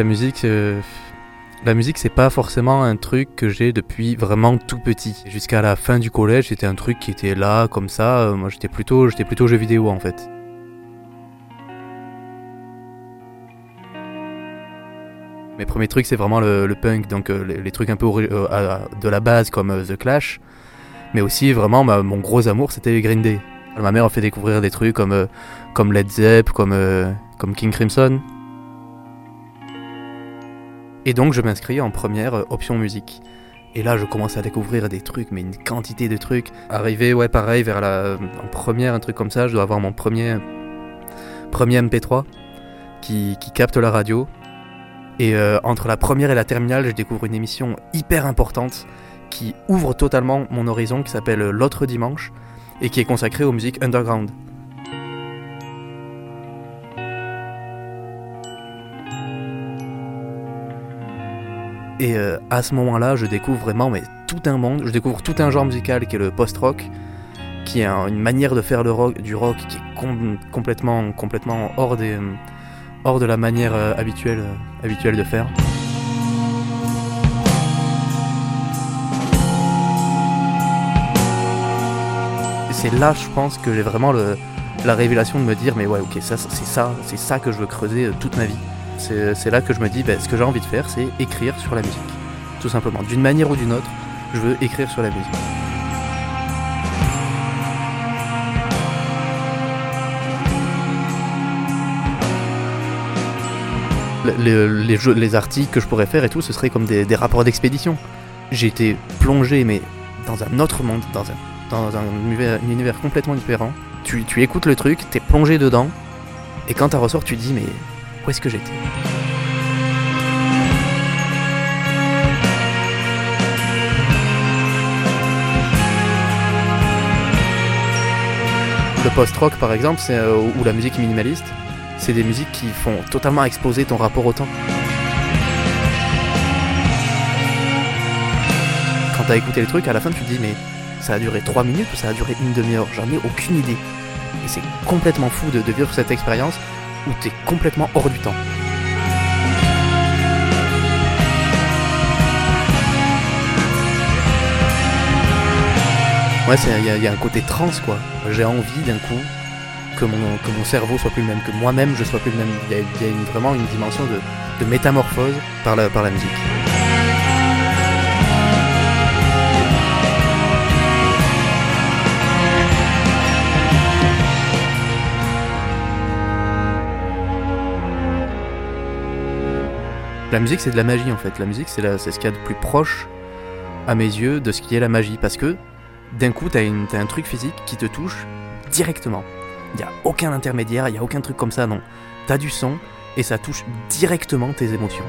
La musique, euh, la musique, c'est pas forcément un truc que j'ai depuis vraiment tout petit. Jusqu'à la fin du collège, c'était un truc qui était là, comme ça. Euh, moi, j'étais plutôt, j'étais plutôt jeu vidéo en fait. Mes premiers trucs, c'est vraiment le, punk, donc euh, les, trucs un peu de la base comme The Clash. Mais aussi, vraiment, mon gros amour, c'était Green Day. Ma mère a fait découvrir des trucs comme, comme Led Zepp, comme, comme King Crimson. Et donc je m'inscris en première euh, option musique. Et là, je commence à découvrir des trucs, mais une quantité de trucs. Arrivé, ouais, pareil, vers la en première, un truc comme ça, je dois avoir mon premier, premier MP3 qui, qui capte la radio. Et euh, entre la première et la terminale, je découvre une émission hyper importante qui ouvre totalement mon horizon, qui s'appelle L'autre dimanche, et qui est consacrée aux musiques underground. Et euh, à ce moment-là, je découvre vraiment mais, tout un monde, je découvre tout un genre musical qui est le post-rock, qui est une manière de faire du rock qui est complètement, complètement hors, hors de la manière euh, habituelle, euh, habituelle de faire. C'est là, je pense, que j'ai vraiment la révélation de me dire, mais ouais, ok, ça, c'est ça, c'est ça que je veux creuser toute ma vie c'est là que je me dis, ben, ce que j'ai envie de faire, c'est écrire sur la musique. Tout simplement. D'une manière ou d'une autre, je veux écrire sur la musique. Les, articles que je pourrais faire et tout, ce serait comme des, rapports d'expédition. J'ai été plongé, mais dans un autre monde, dans un, univers, complètement différent. Tu, écoutes le truc, t'es plongé dedans, et quand tu ressors, tu dis, mais où est-ce que j'étais? Le post-rock par exemple, euh, ou la musique minimaliste, c'est des musiques qui font totalement exploser ton rapport au temps. Quand t'as écouté le truc, à la fin tu te dis mais ça a duré 3 minutes ou ça a duré une demi-heure? J'en ai aucune idée. Et c'est complètement fou de vivre cette expérience où t'es complètement hors du temps. Ouais, il y, a un côté trans quoi. J'ai envie d'un coup que mon, cerveau soit plus le même, que moi-même je sois plus le même. Il y a, vraiment une dimension de, métamorphose par la musique. La musique, c'est de la magie en fait. La musique, c'est ce qu'il y a de plus proche à mes yeux de ce qui est la magie. Parce que d'un coup, t'as, as un truc physique qui te touche directement. Il n'y a aucun intermédiaire, il n'y a aucun truc comme ça, non. T'as du son et ça touche directement tes émotions.